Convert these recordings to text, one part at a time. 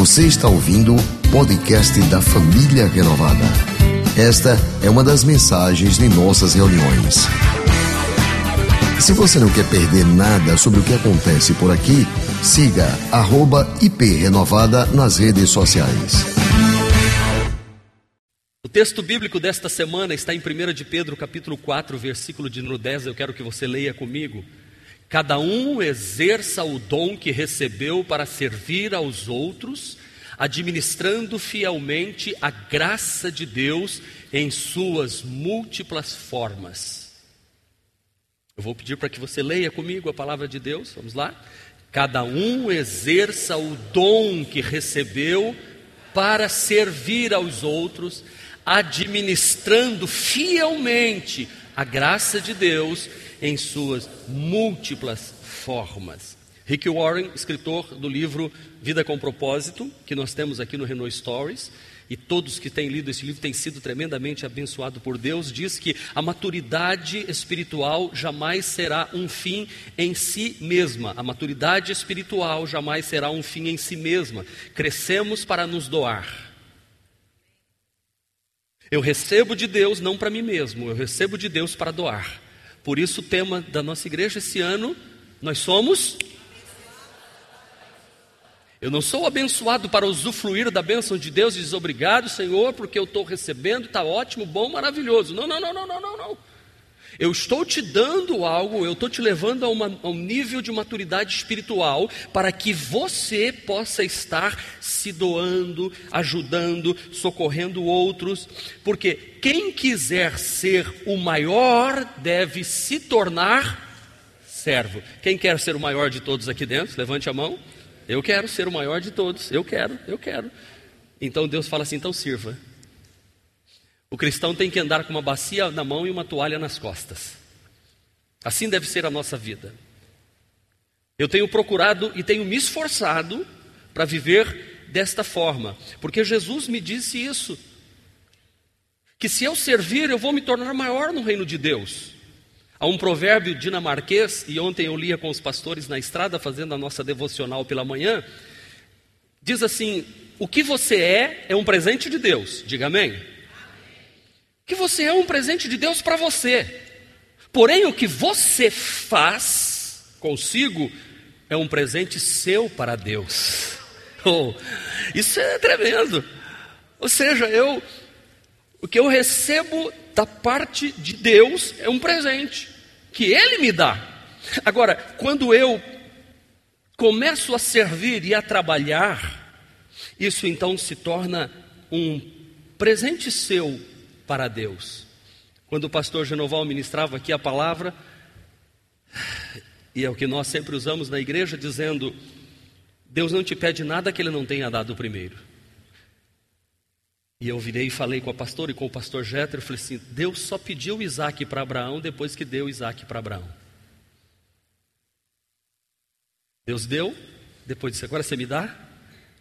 Você está ouvindo o podcast da Família Renovada. Esta é uma das mensagens de nossas reuniões. Se você não quer perder nada sobre o que acontece por aqui, siga @iprenovada nas redes sociais. O texto bíblico desta semana está em 1 de Pedro, capítulo 4, versículo de número 10. Eu quero que você leia comigo. Cada um exerça o dom que recebeu para servir aos outros, administrando fielmente a graça de Deus em suas múltiplas formas. Eu vou pedir para que você leia comigo a palavra de Deus. Vamos lá? Cada um exerça o dom que recebeu para servir aos outros, administrando fielmente a graça de Deus em suas múltiplas formas. Rick Warren, escritor do livro Vida com Propósito, que nós temos aqui no Renault Stories, e todos que têm lido esse livro têm sido tremendamente abençoados por Deus, diz que a maturidade espiritual jamais será um fim em si mesma. A maturidade espiritual jamais será um fim em si mesma. Crescemos para nos doar. Eu recebo de Deus não para mim mesmo, eu recebo de Deus para doar. Por isso, o tema da nossa igreja esse ano, nós somos. Eu não sou abençoado para usufruir da bênção de Deus e dizer obrigado, Senhor, porque eu estou recebendo, está ótimo, bom, maravilhoso. Não, não, não, não, não, não, não. Eu estou te dando algo, eu estou te levando a, uma, a, um nível de maturidade espiritual para que você possa estar se doando, ajudando, socorrendo outros, porque quem quiser ser o maior deve se tornar servo. Quem quer ser o maior de todos aqui dentro? Levante a mão. Eu quero ser o maior de todos. Eu quero, eu quero. Então Deus fala assim: então sirva. O cristão tem que andar com uma bacia na mão e uma toalha nas costas. Assim deve ser a nossa vida. Eu tenho procurado e tenho me esforçado para viver desta forma, porque Jesus me disse isso. Que se eu servir, eu vou me tornar maior no reino de Deus. Há um provérbio dinamarquês, e ontem eu lia com os pastores na estrada, fazendo a nossa devocional pela manhã. Diz assim: O que você é, é um presente de Deus. Diga amém que você é um presente de Deus para você. Porém, o que você faz consigo é um presente seu para Deus. Oh, isso é tremendo. Ou seja, eu o que eu recebo da parte de Deus é um presente que Ele me dá. Agora, quando eu começo a servir e a trabalhar, isso então se torna um presente seu para Deus. Quando o pastor Genoval ministrava aqui a palavra, e é o que nós sempre usamos na igreja, dizendo: Deus não te pede nada que Ele não tenha dado primeiro. E eu virei e falei com a pastora e com o pastor Jéter, eu falei assim: Deus só pediu Isaac para Abraão depois que deu Isaac para Abraão. Deus deu, depois disse: Agora você me dá?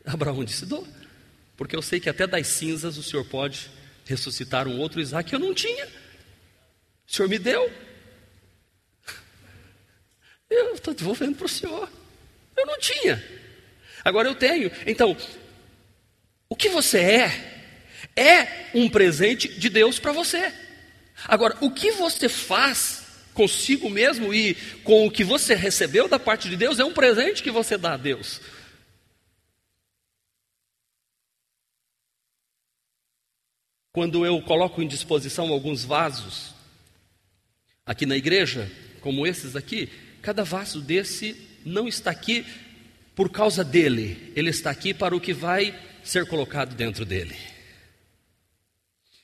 Abraão disse: Dou, porque eu sei que até das cinzas o Senhor pode ressuscitar um outro Isaac que eu não tinha. O Senhor me deu. Eu estou devolvendo para o Senhor. Eu não tinha. Agora eu tenho. Então, o que você é, é um presente de Deus para você. Agora, o que você faz consigo mesmo e com o que você recebeu da parte de Deus é um presente que você dá a Deus. Quando eu coloco em disposição alguns vasos aqui na igreja, como esses aqui, cada vaso desse não está aqui por causa dele, ele está aqui para o que vai ser colocado dentro dele.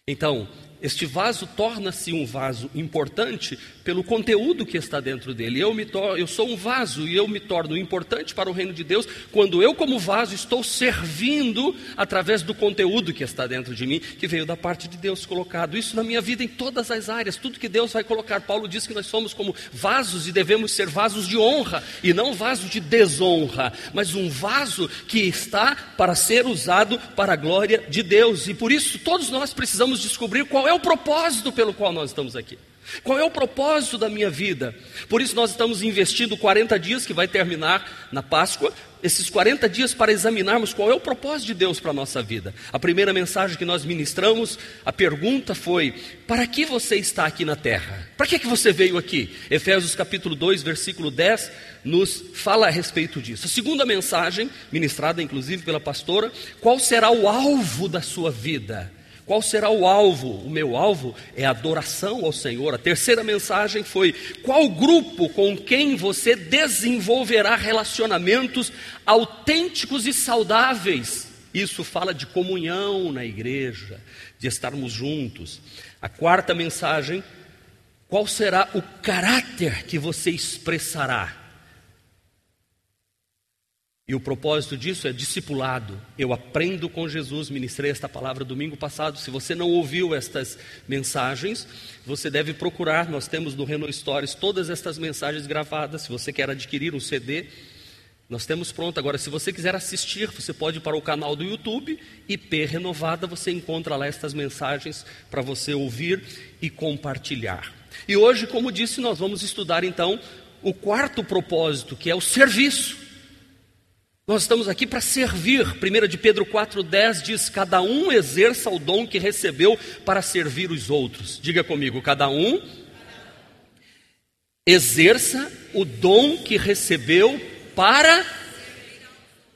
Então, este vaso torna-se um vaso importante pelo conteúdo que está dentro dele. Eu, me eu sou um vaso e eu me torno importante para o reino de Deus quando eu, como vaso, estou servindo através do conteúdo que está dentro de mim, que veio da parte de Deus colocado. Isso na minha vida em todas as áreas, tudo que Deus vai colocar. Paulo diz que nós somos como vasos e devemos ser vasos de honra e não vasos de desonra, mas um vaso que está para ser usado para a glória de Deus. E por isso todos nós precisamos descobrir qual é o propósito pelo qual nós estamos aqui. Qual é o propósito da minha vida? Por isso nós estamos investindo 40 dias que vai terminar na Páscoa. esses 40 dias para examinarmos qual é o propósito de Deus para a nossa vida. A primeira mensagem que nós ministramos, a pergunta foi: para que você está aqui na terra? Para que, que você veio aqui? Efésios capítulo 2, versículo 10, nos fala a respeito disso. A segunda mensagem, ministrada inclusive pela pastora, qual será o alvo da sua vida? Qual será o alvo? O meu alvo é adoração ao Senhor. A terceira mensagem foi: qual grupo com quem você desenvolverá relacionamentos autênticos e saudáveis? Isso fala de comunhão na igreja, de estarmos juntos. A quarta mensagem: qual será o caráter que você expressará? E o propósito disso é discipulado. Eu aprendo com Jesus, ministrei esta palavra domingo passado. Se você não ouviu estas mensagens, você deve procurar. Nós temos no Renault Stories todas estas mensagens gravadas. Se você quer adquirir um CD, nós temos pronto. Agora, se você quiser assistir, você pode ir para o canal do YouTube, IP Renovada, você encontra lá estas mensagens para você ouvir e compartilhar. E hoje, como disse, nós vamos estudar então o quarto propósito, que é o serviço. Nós estamos aqui para servir. 1 de Pedro 4,10 diz: Cada um exerça o dom que recebeu para servir os outros. Diga comigo, cada um exerça o dom que recebeu para.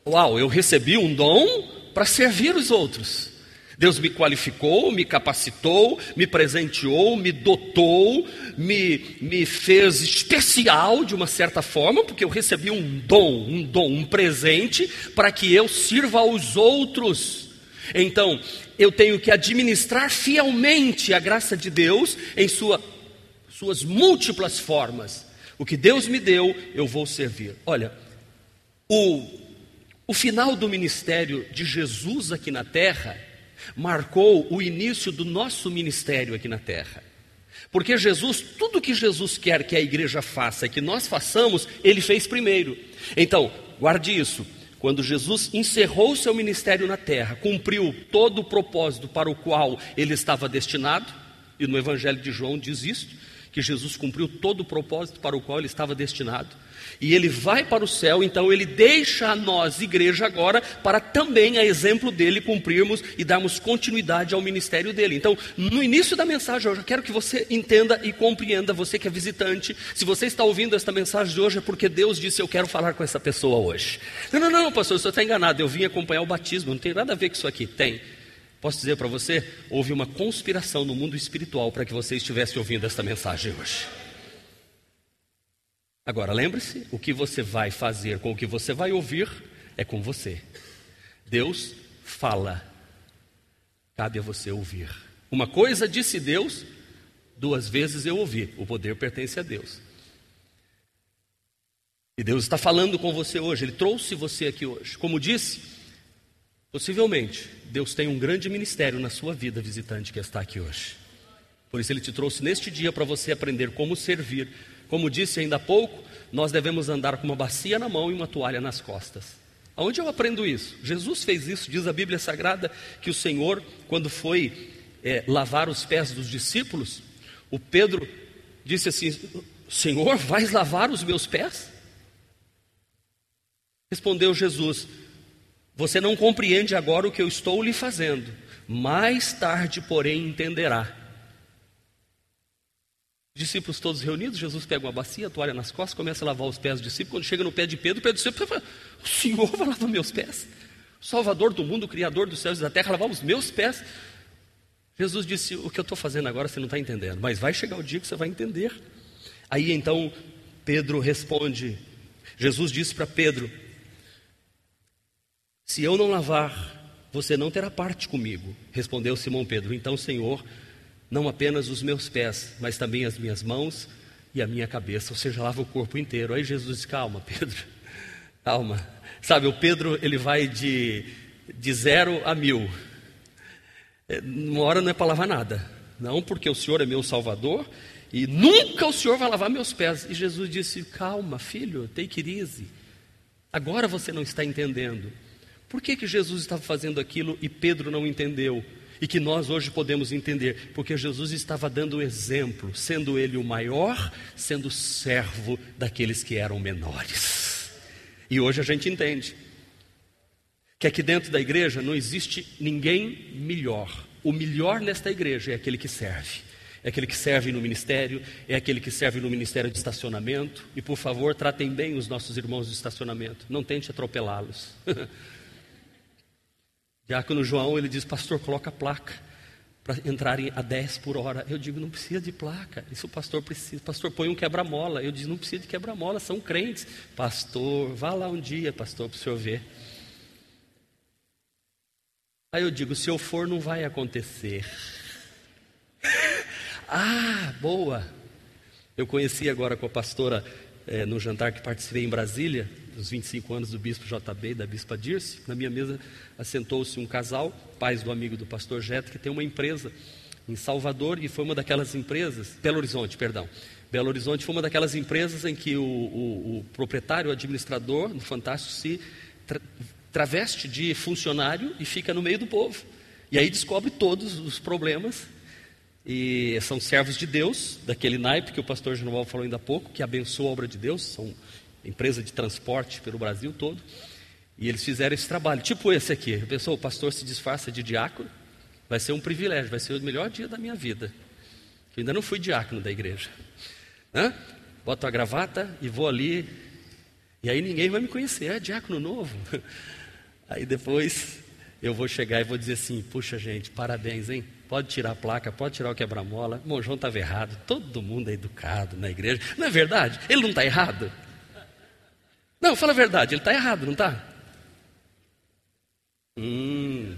Uau, eu recebi um dom para servir os outros. Deus me qualificou, me capacitou, me presenteou, me dotou, me, me fez especial de uma certa forma, porque eu recebi um dom, um dom, um presente para que eu sirva aos outros. Então, eu tenho que administrar fielmente a graça de Deus em sua, suas múltiplas formas. O que Deus me deu, eu vou servir. Olha, o, o final do ministério de Jesus aqui na terra marcou o início do nosso ministério aqui na terra. Porque Jesus, tudo que Jesus quer que a igreja faça e que nós façamos, ele fez primeiro. Então, guarde isso. Quando Jesus encerrou seu ministério na terra, cumpriu todo o propósito para o qual ele estava destinado, e no Evangelho de João diz isso, que Jesus cumpriu todo o propósito para o qual ele estava destinado e ele vai para o céu, então ele deixa a nós, igreja, agora, para também, a exemplo dele, cumprirmos e darmos continuidade ao ministério dele. Então, no início da mensagem, eu já quero que você entenda e compreenda, você que é visitante, se você está ouvindo esta mensagem de hoje, é porque Deus disse: Eu quero falar com essa pessoa hoje. Não, não, não, pastor, você está enganado, eu vim acompanhar o batismo, não tem nada a ver com isso aqui. Tem. Posso dizer para você, houve uma conspiração no mundo espiritual para que você estivesse ouvindo esta mensagem hoje. Agora, lembre-se: o que você vai fazer com o que você vai ouvir é com você. Deus fala, cabe a você ouvir. Uma coisa disse Deus, duas vezes eu ouvi: o poder pertence a Deus. E Deus está falando com você hoje, Ele trouxe você aqui hoje. Como disse, possivelmente, Deus tem um grande ministério na sua vida, visitante que está aqui hoje. Por isso, Ele te trouxe neste dia para você aprender como servir como disse ainda há pouco, nós devemos andar com uma bacia na mão e uma toalha nas costas. Aonde eu aprendo isso? Jesus fez isso, diz a Bíblia Sagrada, que o Senhor, quando foi é, lavar os pés dos discípulos, o Pedro disse assim: Senhor, vais lavar os meus pés? Respondeu Jesus: Você não compreende agora o que eu estou lhe fazendo, mais tarde, porém, entenderá. Discípulos todos reunidos, Jesus pega uma bacia, toalha nas costas, começa a lavar os pés dos discípulos. Quando chega no pé de Pedro, Pedro discípulo fala: O Senhor vai lavar meus pés? Salvador do mundo, Criador dos céus e da terra, lavar os meus pés? Jesus disse: O que eu estou fazendo agora você não está entendendo, mas vai chegar o dia que você vai entender. Aí então Pedro responde: Jesus disse para Pedro: Se eu não lavar, você não terá parte comigo. Respondeu Simão Pedro: Então, Senhor, não apenas os meus pés, mas também as minhas mãos e a minha cabeça, ou seja, lava o corpo inteiro. Aí Jesus diz: calma, Pedro, calma. Sabe, o Pedro ele vai de, de zero a mil. É, uma hora não é para lavar nada, não, porque o Senhor é meu Salvador e nunca o Senhor vai lavar meus pés. E Jesus disse: calma, filho, it easy. Agora você não está entendendo. Por que, que Jesus estava fazendo aquilo e Pedro não entendeu? e que nós hoje podemos entender, porque Jesus estava dando o exemplo, sendo ele o maior, sendo servo daqueles que eram menores. E hoje a gente entende que aqui dentro da igreja não existe ninguém melhor. O melhor nesta igreja é aquele que serve. É aquele que serve no ministério, é aquele que serve no ministério de estacionamento. E por favor, tratem bem os nossos irmãos de estacionamento. Não tente atropelá-los. Diácono João, ele diz: Pastor, coloca a placa para entrarem a 10 por hora. Eu digo: Não precisa de placa. Isso o pastor precisa. Pastor, põe um quebra-mola. Eu digo: Não precisa de quebra-mola, são crentes. Pastor, vá lá um dia, pastor, para o senhor ver. Aí eu digo: Se eu for, não vai acontecer. ah, boa. Eu conheci agora com a pastora é, no jantar que participei em Brasília, dos 25 anos do bispo JB e da bispa Dirce. Na minha mesa assentou-se um casal, pais do amigo do pastor Jeto, que tem uma empresa em Salvador e foi uma daquelas empresas, Belo Horizonte, perdão. Belo Horizonte foi uma daquelas empresas em que o, o, o proprietário, o administrador, no Fantástico, se tra traveste de funcionário e fica no meio do povo. E aí descobre todos os problemas e são servos de Deus, daquele naipe que o pastor Genoval falou ainda há pouco, que abençoa a obra de Deus, são empresa de transporte pelo Brasil todo. E eles fizeram esse trabalho, tipo esse aqui. Pensou, o pastor se disfarça de diácono, vai ser um privilégio, vai ser o melhor dia da minha vida. Eu ainda não fui diácono da igreja. Hã? Boto a gravata e vou ali. E aí ninguém vai me conhecer, é diácono novo. Aí depois eu vou chegar e vou dizer assim: puxa, gente, parabéns, hein? Pode tirar a placa, pode tirar o quebra-mola. O João estava errado. Todo mundo é educado na igreja. Não é verdade? Ele não está errado? Não, fala a verdade, ele está errado, não está? Hum.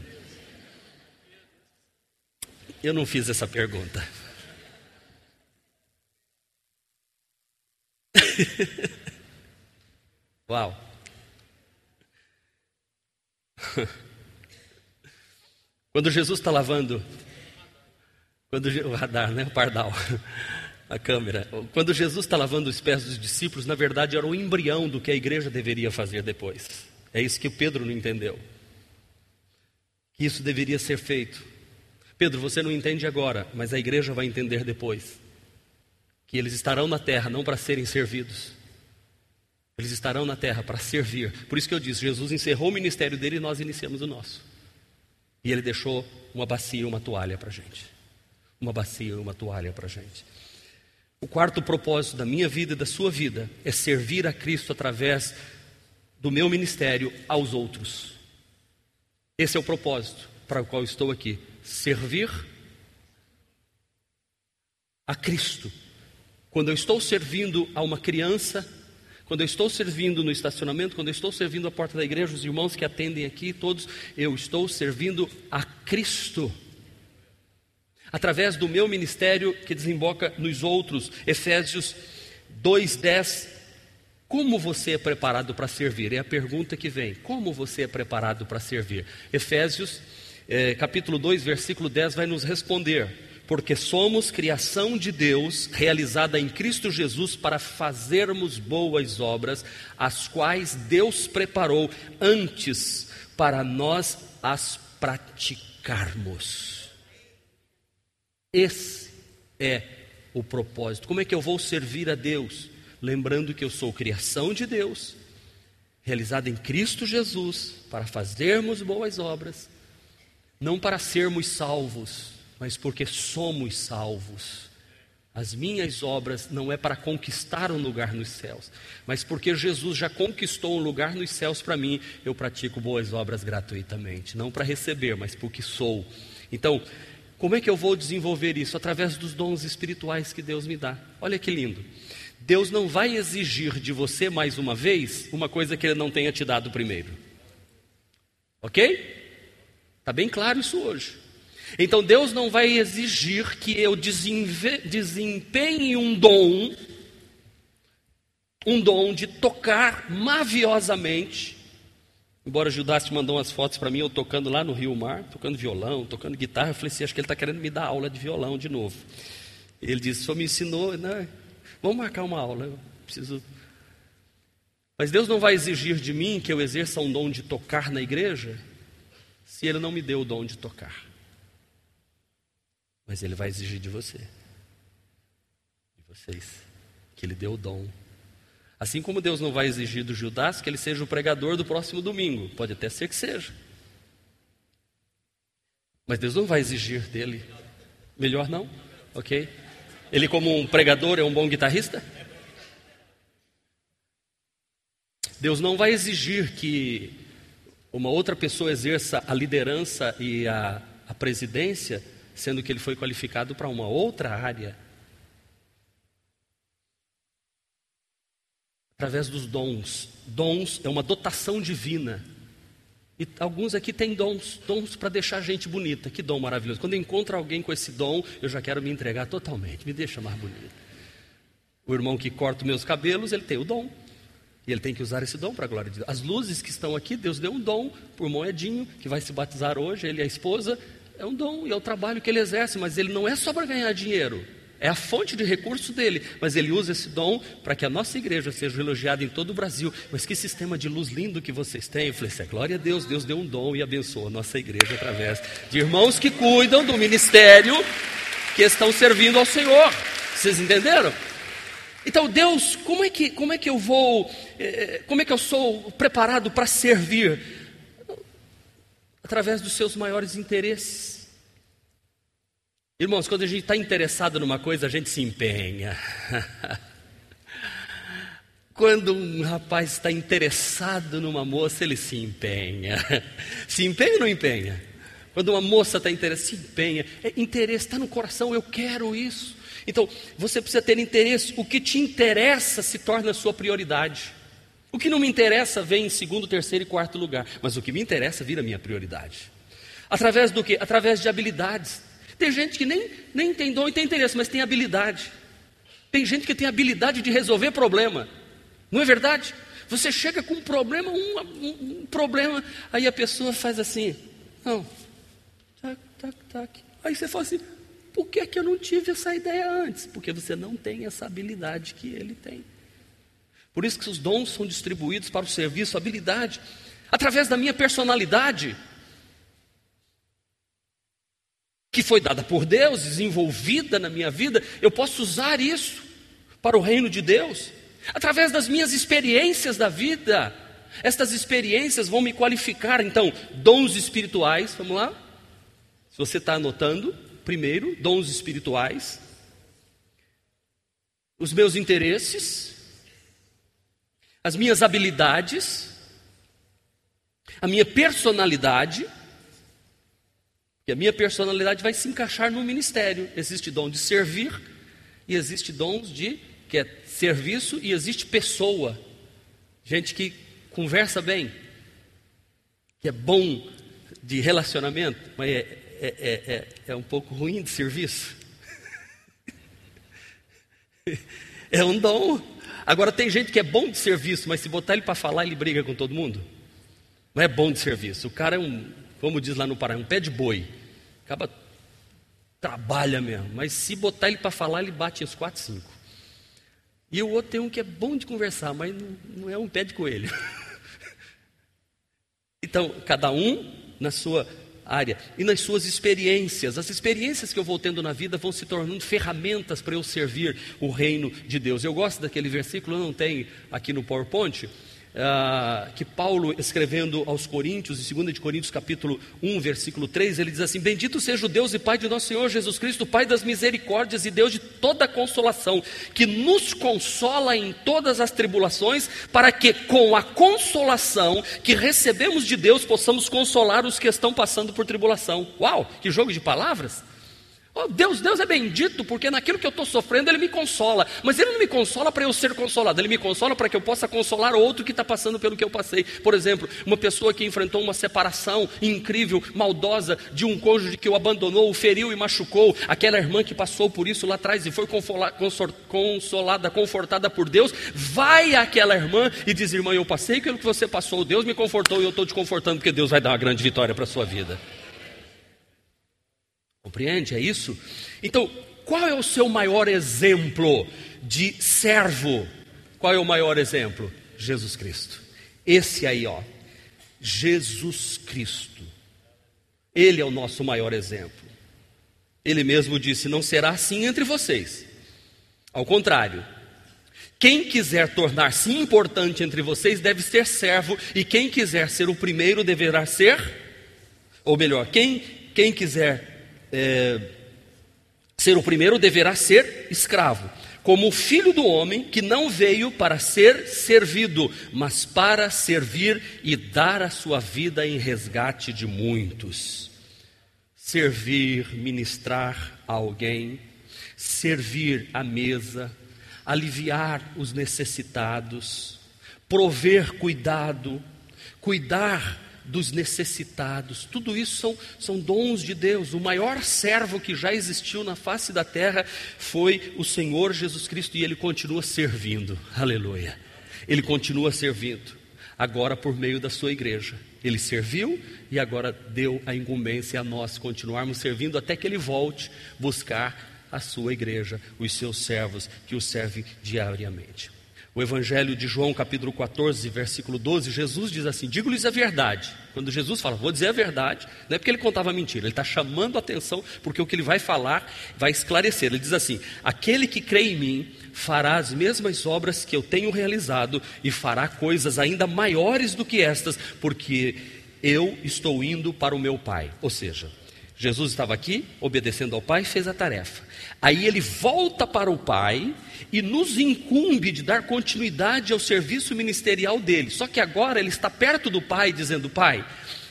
Eu não fiz essa pergunta. Uau. Quando Jesus está lavando, quando o radar, né, o pardal, a câmera. Quando Jesus está lavando os pés dos discípulos, na verdade era o embrião do que a igreja deveria fazer depois. É isso que o Pedro não entendeu. Que isso deveria ser feito. Pedro, você não entende agora, mas a igreja vai entender depois. Que eles estarão na terra não para serem servidos, eles estarão na terra para servir. Por isso que eu disse: Jesus encerrou o ministério dele e nós iniciamos o nosso. E ele deixou uma bacia e uma toalha para a gente. Uma bacia e uma toalha para a gente. O quarto propósito da minha vida e da sua vida é servir a Cristo através do meu ministério aos outros. Esse é o propósito para o qual estou aqui: servir a Cristo. Quando eu estou servindo a uma criança, quando eu estou servindo no estacionamento, quando eu estou servindo a porta da igreja, os irmãos que atendem aqui, todos, eu estou servindo a Cristo. Através do meu ministério que desemboca nos outros. Efésios 2:10. Como você é preparado para servir? É a pergunta que vem. Como você é preparado para servir? Efésios, eh, capítulo 2, versículo 10, vai nos responder porque somos criação de Deus, realizada em Cristo Jesus para fazermos boas obras, as quais Deus preparou antes para nós as praticarmos. Esse é o propósito. Como é que eu vou servir a Deus? Lembrando que eu sou criação de Deus, realizada em Cristo Jesus, para fazermos boas obras, não para sermos salvos mas porque somos salvos. As minhas obras não é para conquistar um lugar nos céus, mas porque Jesus já conquistou um lugar nos céus para mim, eu pratico boas obras gratuitamente, não para receber, mas porque sou. Então, como é que eu vou desenvolver isso? Através dos dons espirituais que Deus me dá. Olha que lindo. Deus não vai exigir de você mais uma vez uma coisa que Ele não tenha te dado primeiro. Ok? Está bem claro isso hoje. Então Deus não vai exigir que eu desempenhe um dom, um dom de tocar maviosamente. Embora Judas te mandou umas fotos para mim, eu tocando lá no Rio Mar, tocando violão, tocando guitarra, eu falei assim, acho que ele está querendo me dar aula de violão de novo. Ele disse, o senhor me ensinou, né? vamos marcar uma aula, eu preciso... Mas Deus não vai exigir de mim que eu exerça um dom de tocar na igreja, se Ele não me deu o dom de tocar. Mas Ele vai exigir de você, de vocês, que Ele deu o dom. Assim como Deus não vai exigir do Judas que ele seja o pregador do próximo domingo, pode até ser que seja. Mas Deus não vai exigir dele. Melhor não, ok? Ele, como um pregador, é um bom guitarrista? Deus não vai exigir que uma outra pessoa exerça a liderança e a, a presidência, sendo que ele foi qualificado para uma outra área. Através dos dons. Dons é uma dotação divina. E alguns aqui têm dons, dons para deixar a gente bonita. Que dom maravilhoso. Quando eu encontro alguém com esse dom, eu já quero me entregar totalmente, me deixa mais bonita. O irmão que corta meus cabelos, ele tem o dom. E ele tem que usar esse dom para a glória de Deus. As luzes que estão aqui, Deus deu um dom por Moedinho, que vai se batizar hoje, ele e a esposa. É um dom e é o trabalho que ele exerce, mas ele não é só para ganhar dinheiro. É a fonte de recurso dele, mas ele usa esse dom para que a nossa igreja seja elogiada em todo o Brasil. Mas que sistema de luz lindo que vocês têm. Eu falei assim, glória a Deus, Deus deu um dom e abençoa a nossa igreja através de irmãos que cuidam do ministério, que estão servindo ao Senhor. Vocês entenderam? Então, Deus, como é que, como é que eu vou, eh, como é que eu sou preparado para servir? Através dos seus maiores interesses. Irmãos, quando a gente está interessado numa coisa, a gente se empenha. Quando um rapaz está interessado numa moça, ele se empenha. Se empenha ou não empenha? Quando uma moça está interessada, se empenha. É interesse, está no coração, eu quero isso. Então, você precisa ter interesse. O que te interessa se torna sua prioridade. O que não me interessa vem em segundo, terceiro e quarto lugar. Mas o que me interessa vira minha prioridade. Através do que? Através de habilidades. Tem gente que nem, nem tem dom e tem interesse, mas tem habilidade. Tem gente que tem habilidade de resolver problema. Não é verdade? Você chega com um problema, um, um, problema, aí a pessoa faz assim. Não. Tac, tac, tac. Aí você fala assim, por que, que eu não tive essa ideia antes? Porque você não tem essa habilidade que ele tem. Por isso que os dons são distribuídos para o serviço, habilidade, através da minha personalidade, que foi dada por Deus, desenvolvida na minha vida, eu posso usar isso para o reino de Deus, através das minhas experiências da vida. Estas experiências vão me qualificar, então, dons espirituais, vamos lá? Se você está anotando, primeiro, dons espirituais, os meus interesses, as minhas habilidades, a minha personalidade, e a minha personalidade vai se encaixar no ministério. Existe dom de servir e existe dons de que é serviço e existe pessoa. Gente que conversa bem, que é bom de relacionamento, mas é, é, é, é, é um pouco ruim de serviço. é um dom. Agora tem gente que é bom de serviço, mas se botar ele para falar, ele briga com todo mundo. Não é bom de serviço. O cara é um, como diz lá no Pará, um pé de boi. Acaba trabalha mesmo, mas se botar ele para falar, ele bate uns quatro, cinco. E o outro tem um que é bom de conversar, mas não, não é um pé de coelho. então, cada um na sua área e nas suas experiências. As experiências que eu vou tendo na vida vão se tornando ferramentas para eu servir o reino de Deus. Eu gosto daquele versículo, não tem aqui no PowerPoint, ah, que Paulo, escrevendo aos Coríntios, em 2 de Coríntios, capítulo 1, versículo 3, ele diz assim: Bendito seja o Deus e Pai de nosso Senhor Jesus Cristo, Pai das misericórdias e Deus de toda consolação, que nos consola em todas as tribulações, para que com a consolação que recebemos de Deus possamos consolar os que estão passando por tribulação. Uau, que jogo de palavras! Oh, Deus, Deus é bendito, porque naquilo que eu estou sofrendo Ele me consola. Mas Ele não me consola para eu ser consolado, Ele me consola para que eu possa consolar outro que está passando pelo que eu passei. Por exemplo, uma pessoa que enfrentou uma separação incrível, maldosa, de um cônjuge que o abandonou, o feriu e machucou. Aquela irmã que passou por isso lá atrás e foi consolada, confortada por Deus, vai àquela irmã e diz: Irmã, eu passei pelo que você passou, Deus me confortou e eu estou te confortando, porque Deus vai dar uma grande vitória para a sua vida. Compreende? É isso? Então, qual é o seu maior exemplo de servo? Qual é o maior exemplo? Jesus Cristo. Esse aí, ó. Jesus Cristo. Ele é o nosso maior exemplo. Ele mesmo disse: Não será assim entre vocês. Ao contrário, Quem quiser tornar-se importante entre vocês deve ser servo, e quem quiser ser o primeiro deverá ser, ou melhor, quem, quem quiser é, ser o primeiro deverá ser escravo, como o filho do homem que não veio para ser servido, mas para servir e dar a sua vida em resgate de muitos. Servir, ministrar a alguém, servir à mesa, aliviar os necessitados, prover cuidado, cuidar dos necessitados. Tudo isso são, são dons de Deus. O maior servo que já existiu na face da terra foi o Senhor Jesus Cristo e ele continua servindo. Aleluia. Ele continua servindo, agora por meio da sua igreja. Ele serviu e agora deu a incumbência a nós continuarmos servindo até que ele volte buscar a sua igreja, os seus servos que o servem diariamente. O Evangelho de João, capítulo 14, versículo 12, Jesus diz assim: Digo-lhes a verdade. Quando Jesus fala, vou dizer a verdade, não é porque ele contava mentira, ele está chamando a atenção, porque o que ele vai falar vai esclarecer. Ele diz assim: Aquele que crê em mim fará as mesmas obras que eu tenho realizado e fará coisas ainda maiores do que estas, porque eu estou indo para o meu Pai. Ou seja, Jesus estava aqui, obedecendo ao Pai, fez a tarefa. Aí ele volta para o Pai e nos incumbe de dar continuidade ao serviço ministerial dele. Só que agora ele está perto do Pai, dizendo: Pai,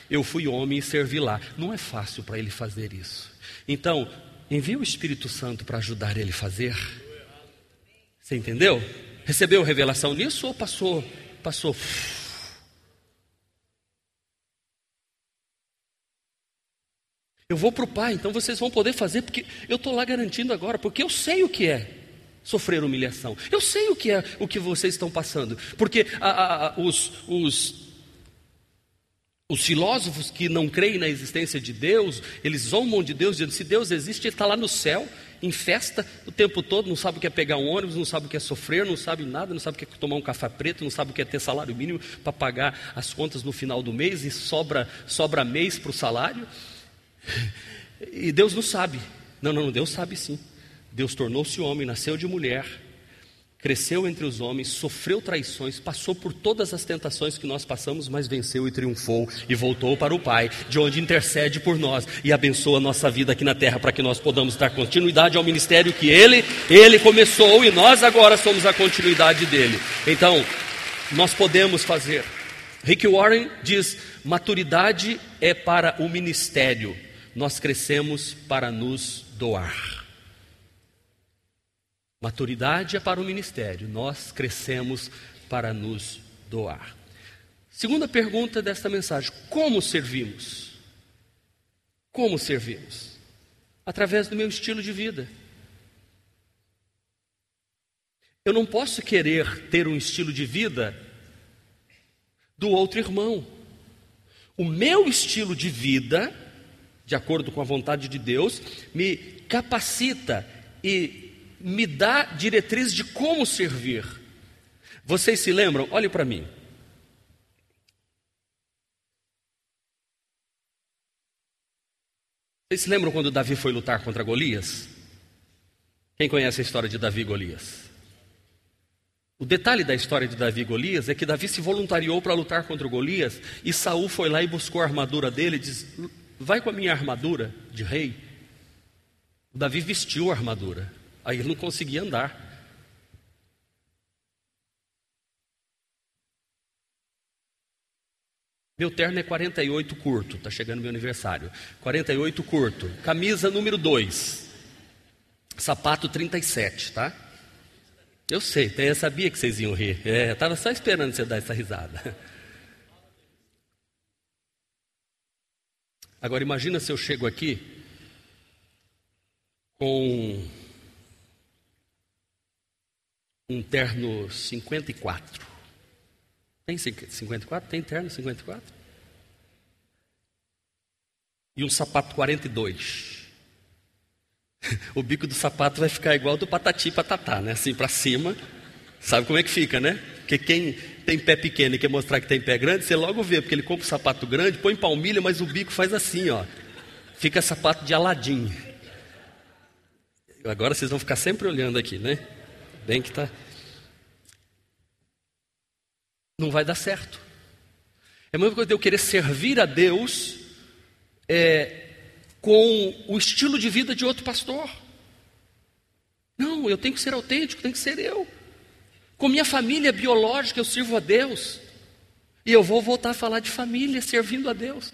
eu fui homem e servi lá. Não é fácil para ele fazer isso. Então, envia o Espírito Santo para ajudar ele a fazer. Você entendeu? Recebeu revelação nisso ou passou? Passou. Eu vou para o Pai, então vocês vão poder fazer, porque eu estou lá garantindo agora, porque eu sei o que é sofrer humilhação. Eu sei o que é o que vocês estão passando, porque a, a, a, os, os, os filósofos que não creem na existência de Deus, eles zombam de Deus, dizendo: se Deus existe, Ele está lá no céu, em festa o tempo todo, não sabe o que é pegar um ônibus, não sabe o que é sofrer, não sabe nada, não sabe o que é tomar um café preto, não sabe o que é ter salário mínimo para pagar as contas no final do mês e sobra, sobra mês para o salário. E Deus não sabe. Não, não, Deus sabe sim. Deus tornou-se homem, nasceu de mulher, cresceu entre os homens, sofreu traições, passou por todas as tentações que nós passamos, mas venceu e triunfou e voltou para o Pai, de onde intercede por nós e abençoa a nossa vida aqui na terra para que nós podamos dar continuidade ao ministério que ele, ele começou e nós agora somos a continuidade dele. Então, nós podemos fazer. Rick Warren diz: maturidade é para o ministério nós crescemos para nos doar. Maturidade é para o ministério, nós crescemos para nos doar. Segunda pergunta desta mensagem: como servimos? Como servimos? Através do meu estilo de vida. Eu não posso querer ter um estilo de vida do outro irmão. O meu estilo de vida de acordo com a vontade de Deus, me capacita e me dá diretriz de como servir. Vocês se lembram? Olhe para mim. Vocês se lembram quando Davi foi lutar contra Golias? Quem conhece a história de Davi e Golias? O detalhe da história de Davi e Golias é que Davi se voluntariou para lutar contra Golias e Saul foi lá e buscou a armadura dele e disse: Vai com a minha armadura de rei. O Davi vestiu a armadura, aí ele não conseguia andar. Meu terno é 48 curto, está chegando meu aniversário. 48 curto. Camisa número 2. Sapato 37, tá? Eu sei, eu sabia que vocês iam rir. É, estava só esperando você dar essa risada. Agora imagina se eu chego aqui com um terno 54. Tem 54? Tem terno 54? E um sapato 42. O bico do sapato vai ficar igual do patati patatá, né? Assim para cima. Sabe como é que fica, né? Porque quem tem pé pequeno e quer mostrar que tem pé grande, você logo vê, porque ele compra um sapato grande, põe palmilha, mas o bico faz assim, ó. Fica sapato de Aladim. Agora vocês vão ficar sempre olhando aqui, né? Bem que tá. Não vai dar certo. É a mesma coisa de eu querer servir a Deus é, com o estilo de vida de outro pastor. Não, eu tenho que ser autêntico, tem que ser eu. Com minha família biológica eu sirvo a Deus. E eu vou voltar a falar de família, servindo a Deus.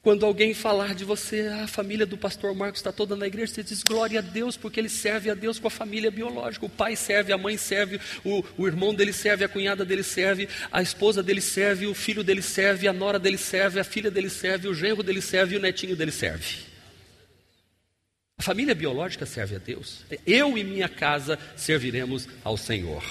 Quando alguém falar de você, ah, a família do pastor Marcos está toda na igreja, você diz glória a Deus, porque ele serve a Deus com a família biológica. O pai serve, a mãe serve, o, o irmão dele serve, a cunhada dele serve, a esposa dele serve, o filho dele serve, a nora dele serve, a filha dele serve, o genro dele serve e o netinho dele serve. A família biológica serve a Deus. Eu e minha casa serviremos ao Senhor.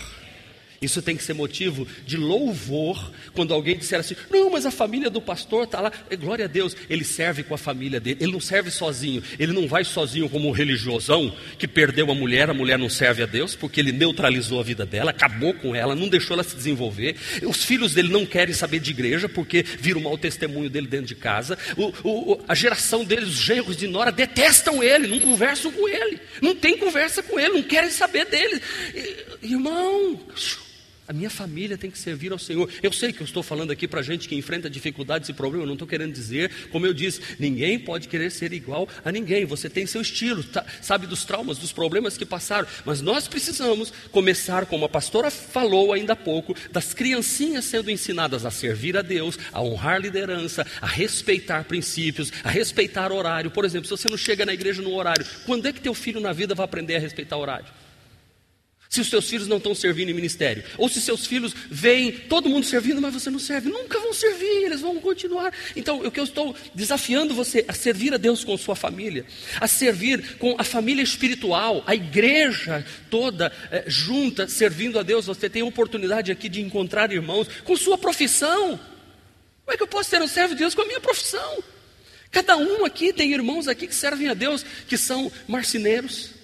Isso tem que ser motivo de louvor quando alguém disser assim: não, mas a família do pastor está lá. É, glória a Deus, ele serve com a família dele. Ele não serve sozinho. Ele não vai sozinho como um religiosão que perdeu a mulher. A mulher não serve a Deus porque ele neutralizou a vida dela, acabou com ela, não deixou ela se desenvolver. Os filhos dele não querem saber de igreja porque viram o mau testemunho dele dentro de casa. O, o, a geração deles, os genros de Nora, detestam ele, não conversam com ele, não tem conversa com ele, não querem saber dele. Irmão, a minha família tem que servir ao Senhor. Eu sei que eu estou falando aqui para gente que enfrenta dificuldades e problemas, eu não estou querendo dizer, como eu disse, ninguém pode querer ser igual a ninguém. Você tem seu estilo, tá, sabe dos traumas, dos problemas que passaram. Mas nós precisamos começar, como a pastora falou ainda há pouco, das criancinhas sendo ensinadas a servir a Deus, a honrar liderança, a respeitar princípios, a respeitar horário. Por exemplo, se você não chega na igreja no horário, quando é que teu filho na vida vai aprender a respeitar horário? Se os seus filhos não estão servindo em ministério, ou se seus filhos veem todo mundo servindo, mas você não serve, nunca vão servir, eles vão continuar. Então, o que eu estou desafiando você a servir a Deus com sua família, a servir com a família espiritual, a igreja toda é, junta, servindo a Deus. Você tem a oportunidade aqui de encontrar irmãos com sua profissão. Como é que eu posso ser um servo de Deus com a minha profissão? Cada um aqui tem irmãos aqui que servem a Deus, que são marceneiros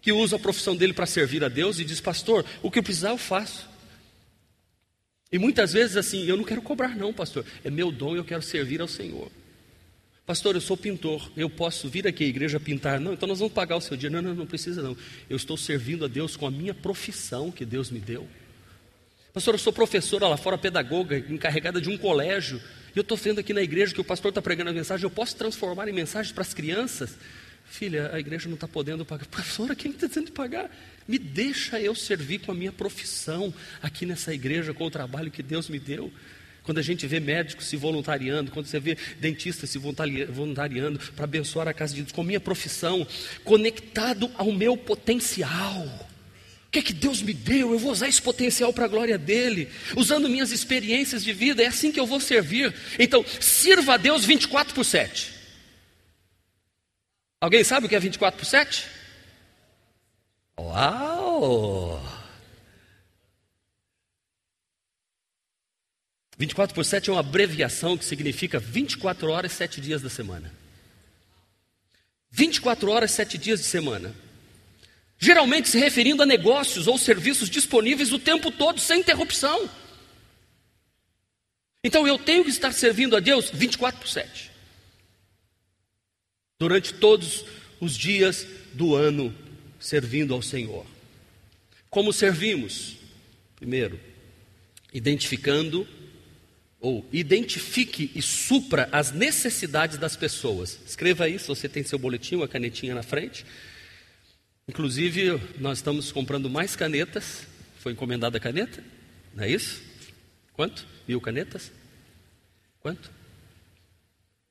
que usa a profissão dele para servir a Deus e diz: Pastor, o que eu precisar eu faço. E muitas vezes assim, eu não quero cobrar, não, pastor, é meu dom e eu quero servir ao Senhor. Pastor, eu sou pintor, eu posso vir aqui à igreja pintar? Não, então nós vamos pagar o seu dia. Não, não, não precisa não. Eu estou servindo a Deus com a minha profissão que Deus me deu. Pastor, eu sou professora lá fora, pedagoga, encarregada de um colégio. E eu estou vendo aqui na igreja que o pastor está pregando a mensagem. Eu posso transformar em mensagens para as crianças? Filha, a igreja não está podendo pagar. Professora, quem está tendo de pagar? Me deixa eu servir com a minha profissão aqui nessa igreja, com o trabalho que Deus me deu. Quando a gente vê médicos se voluntariando, quando você vê dentistas se voluntariando para abençoar a casa de Deus, com a minha profissão, conectado ao meu potencial. O que é que Deus me deu? Eu vou usar esse potencial para a glória dele, usando minhas experiências de vida, é assim que eu vou servir. Então, sirva a Deus 24 por 7. Alguém sabe o que é 24 por 7? Uau! 24 por 7 é uma abreviação que significa 24 horas, 7 dias da semana. 24 horas, 7 dias de semana. Geralmente se referindo a negócios ou serviços disponíveis o tempo todo, sem interrupção. Então eu tenho que estar servindo a Deus 24 por 7 durante todos os dias do ano servindo ao Senhor. Como servimos? Primeiro, identificando ou identifique e supra as necessidades das pessoas. Escreva se você tem seu boletim, uma canetinha na frente. Inclusive, nós estamos comprando mais canetas. Foi encomendada a caneta? Não é isso? Quanto? Mil canetas? Quanto?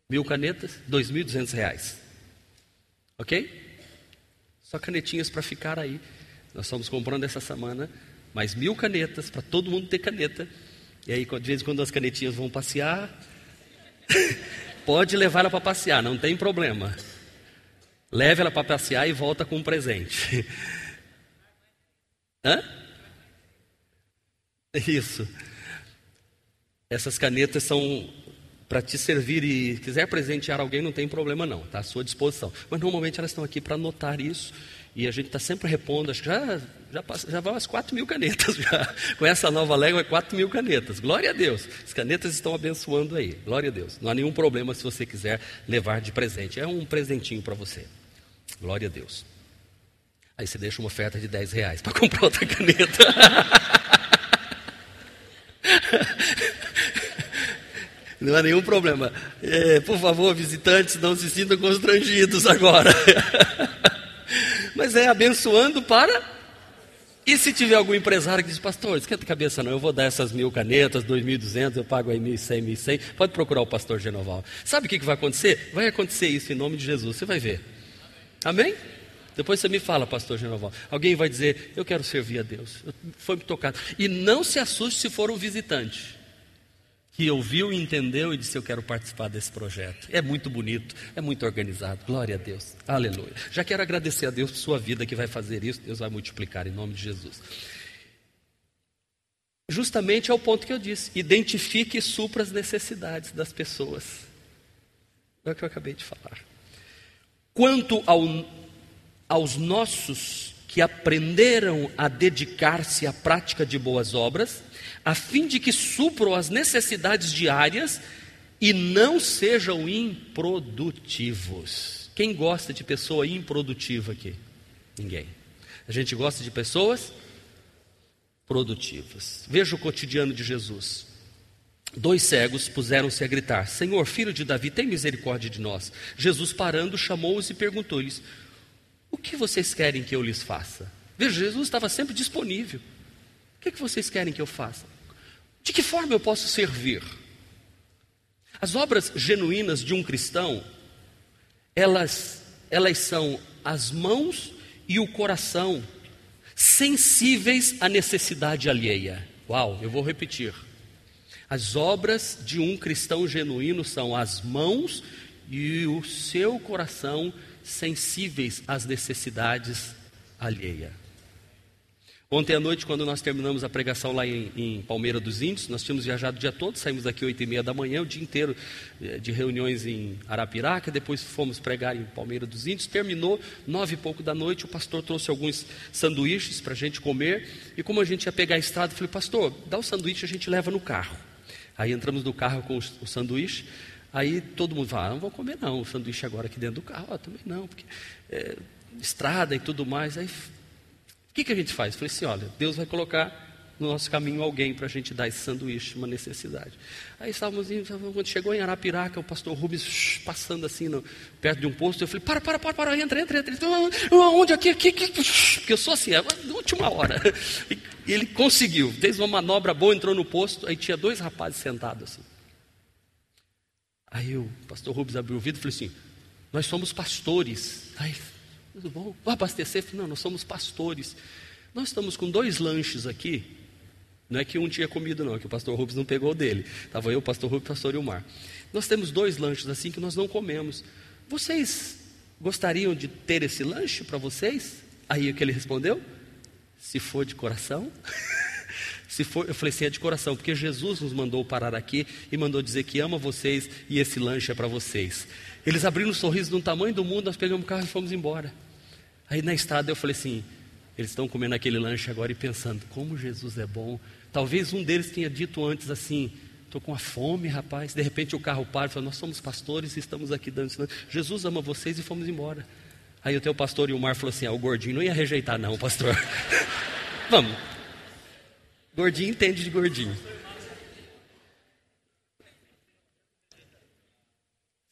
Mil canetas, dois mil duzentos reais. Ok? Só canetinhas para ficar aí. Nós estamos comprando essa semana mais mil canetas para todo mundo ter caneta. E aí, de vez em quando as canetinhas vão passear, pode levar ela para passear, não tem problema. Leve ela para passear e volta com um presente. Hã? Isso. Essas canetas são para te servir e quiser presentear alguém, não tem problema não, está à sua disposição. Mas normalmente elas estão aqui para anotar isso e a gente está sempre repondo, acho que já, já, já vai umas 4 mil canetas já. Com essa nova légua é 4 mil canetas. Glória a Deus. As canetas estão abençoando aí. Glória a Deus. Não há nenhum problema se você quiser levar de presente. É um presentinho para você. Glória a Deus. Aí você deixa uma oferta de 10 reais para comprar outra caneta. Não há nenhum problema. É, por favor, visitantes, não se sintam constrangidos agora. Mas é abençoando para. E se tiver algum empresário que diz, pastor, esquenta a cabeça não, eu vou dar essas mil canetas, dois mil duzentos, eu pago aí mil e cem, mil e cem, pode procurar o pastor Genoval. Sabe o que, que vai acontecer? Vai acontecer isso em nome de Jesus, você vai ver. Amém? Depois você me fala, pastor Genoval. Alguém vai dizer, eu quero servir a Deus. Foi-me tocado. E não se assuste se for um visitante que ouviu e entendeu e disse: Eu quero participar desse projeto. É muito bonito, é muito organizado. Glória a Deus. Aleluia. Já quero agradecer a Deus por sua vida que vai fazer isso. Deus vai multiplicar em nome de Jesus. Justamente é o ponto que eu disse: identifique e supra as necessidades das pessoas. É o que eu acabei de falar. Quanto ao, aos nossos que aprenderam a dedicar-se à prática de boas obras, a fim de que supram as necessidades diárias e não sejam improdutivos. Quem gosta de pessoa improdutiva aqui? Ninguém. A gente gosta de pessoas produtivas. Veja o cotidiano de Jesus. Dois cegos puseram-se a gritar: Senhor, filho de Davi, tem misericórdia de nós. Jesus, parando, chamou-os e perguntou-lhes: O que vocês querem que eu lhes faça? Veja, Jesus estava sempre disponível. O que, é que vocês querem que eu faça? De que forma eu posso servir? As obras genuínas de um cristão, elas, elas são as mãos e o coração sensíveis à necessidade alheia. Uau, eu vou repetir. As obras de um cristão genuíno são as mãos e o seu coração sensíveis às necessidades alheias. Ontem à noite, quando nós terminamos a pregação lá em, em Palmeira dos Índios, nós tínhamos viajado o dia todo, saímos daqui oito e meia da manhã, o dia inteiro eh, de reuniões em Arapiraca, depois fomos pregar em Palmeira dos Índios, terminou nove e pouco da noite, o pastor trouxe alguns sanduíches para a gente comer, e como a gente ia pegar a estrada, eu falei, pastor, dá o sanduíche, a gente leva no carro. Aí entramos no carro com o sanduíche, aí todo mundo fala, ah, não vou comer não, o sanduíche agora aqui dentro do carro, ah, também não, porque é, estrada e tudo mais, aí o que, que a gente faz? Eu falei assim: olha, Deus vai colocar no nosso caminho alguém para a gente dar esse sanduíche, uma necessidade. Aí estávamos quando chegou em Arapiraca, o pastor Rubens passando assim, no, perto de um posto, eu falei, para, para, para, para, entra, entra, entra. Onde aqui, aqui, aqui, porque eu sou assim, é na última hora. E ele conseguiu, fez uma manobra boa, entrou no posto, aí tinha dois rapazes sentados assim. Aí o pastor Rubens abriu o vidro e falou assim, nós somos pastores. Aí tudo bom? Vou abastecer? Não, nós somos pastores. Nós estamos com dois lanches aqui. Não é que um tinha comido, não, é que o pastor Rubens não pegou dele. Estava eu, o pastor Rubens o pastor Ilmar. Nós temos dois lanches assim que nós não comemos. Vocês gostariam de ter esse lanche para vocês? Aí o que ele respondeu? Se for de coração. Se for, eu falei assim, é de coração, porque Jesus nos mandou parar aqui e mandou dizer que ama vocês e esse lanche é para vocês. Eles abriram um sorriso do tamanho do mundo, nós pegamos o carro e fomos embora. Aí na estrada eu falei assim: eles estão comendo aquele lanche agora e pensando, como Jesus é bom. Talvez um deles tenha dito antes assim: estou com a fome, rapaz. De repente o carro para e fala: nós somos pastores e estamos aqui dando sinal. Jesus ama vocês e fomos embora. Aí o teu pastor e o Mar falou assim: ah, o gordinho não ia rejeitar, não, pastor. Vamos. Gordinho entende de gordinho.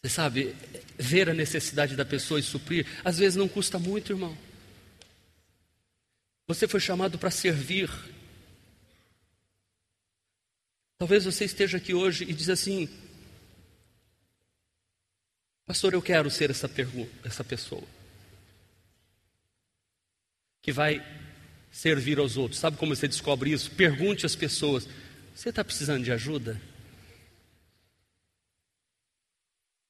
Você sabe, ver a necessidade da pessoa e suprir, às vezes não custa muito, irmão. Você foi chamado para servir. Talvez você esteja aqui hoje e diz assim: Pastor, eu quero ser essa, essa pessoa que vai servir aos outros. Sabe como você descobre isso? Pergunte às pessoas: Você está precisando de ajuda?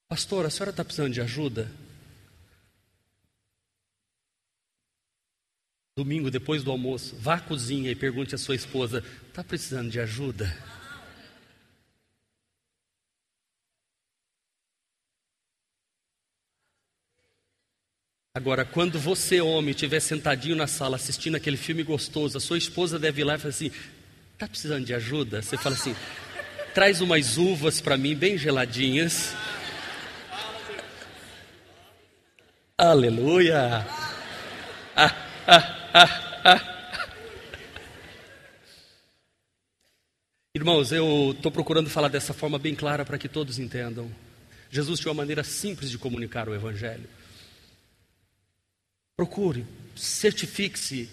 Pastor, a senhora está precisando de ajuda? Domingo, depois do almoço, vá à cozinha e pergunte à sua esposa: está precisando de ajuda? Agora, quando você, homem, estiver sentadinho na sala assistindo aquele filme gostoso, a sua esposa deve ir lá e falar assim: está precisando de ajuda? Você fala assim: traz umas uvas para mim, bem geladinhas. Aleluia! Ah, ah, ah, Irmãos, eu estou procurando falar dessa forma bem clara para que todos entendam. Jesus tinha uma maneira simples de comunicar o Evangelho. Procure, certifique-se.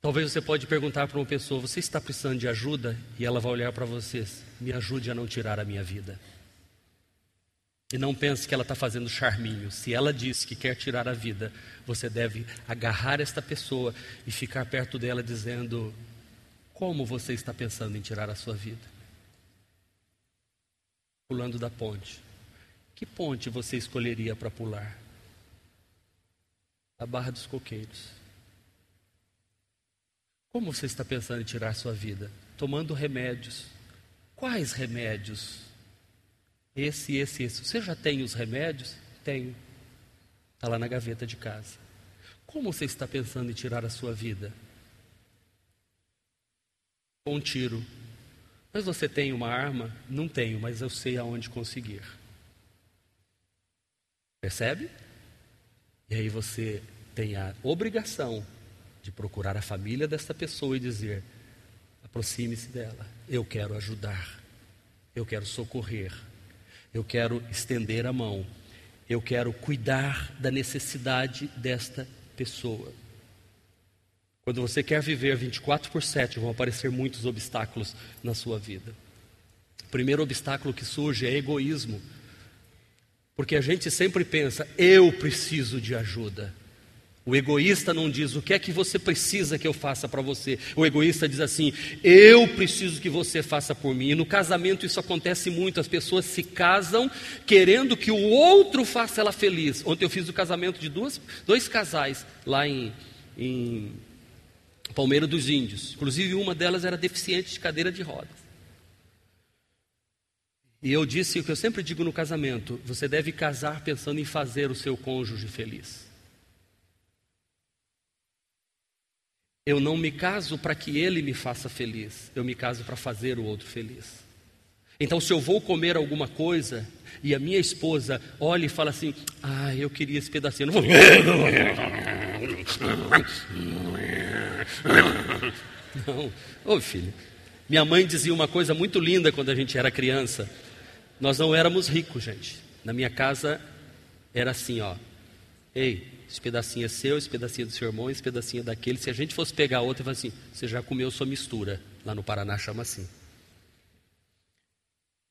Talvez você pode perguntar para uma pessoa: você está precisando de ajuda? E ela vai olhar para vocês: me ajude a não tirar a minha vida. E não pense que ela está fazendo charminho. Se ela diz que quer tirar a vida, você deve agarrar esta pessoa e ficar perto dela dizendo: Como você está pensando em tirar a sua vida? Pulando da ponte. Que ponte você escolheria para pular? A Barra dos Coqueiros. Como você está pensando em tirar sua vida? Tomando remédios. Quais remédios? Esse, esse, esse. Você já tem os remédios? Tenho. Está lá na gaveta de casa. Como você está pensando em tirar a sua vida? Com um tiro. Mas você tem uma arma? Não tenho, mas eu sei aonde conseguir. Percebe? E aí você tem a obrigação de procurar a família desta pessoa e dizer: aproxime-se dela, eu quero ajudar, eu quero socorrer, eu quero estender a mão, eu quero cuidar da necessidade desta pessoa. Quando você quer viver 24 por 7, vão aparecer muitos obstáculos na sua vida. O primeiro obstáculo que surge é egoísmo. Porque a gente sempre pensa, eu preciso de ajuda. O egoísta não diz o que é que você precisa que eu faça para você. O egoísta diz assim: eu preciso que você faça por mim. E no casamento isso acontece muito. As pessoas se casam querendo que o outro faça ela feliz. Ontem eu fiz o casamento de duas, dois casais lá em, em Palmeira dos Índios. Inclusive uma delas era deficiente de cadeira de rodas. E eu disse o que eu sempre digo no casamento: você deve casar pensando em fazer o seu cônjuge feliz. Eu não me caso para que ele me faça feliz, eu me caso para fazer o outro feliz. Então, se eu vou comer alguma coisa e a minha esposa olha e fala assim: Ah, eu queria esse pedacinho, não vou. Não, ô filho, minha mãe dizia uma coisa muito linda quando a gente era criança. Nós não éramos ricos, gente. Na minha casa era assim, ó. Ei, esse pedacinho é seu, esse pedacinho é do seu irmão, esse pedacinho é daquele. Se a gente fosse pegar outro e falar assim, você já comeu sua mistura. Lá no Paraná chama assim.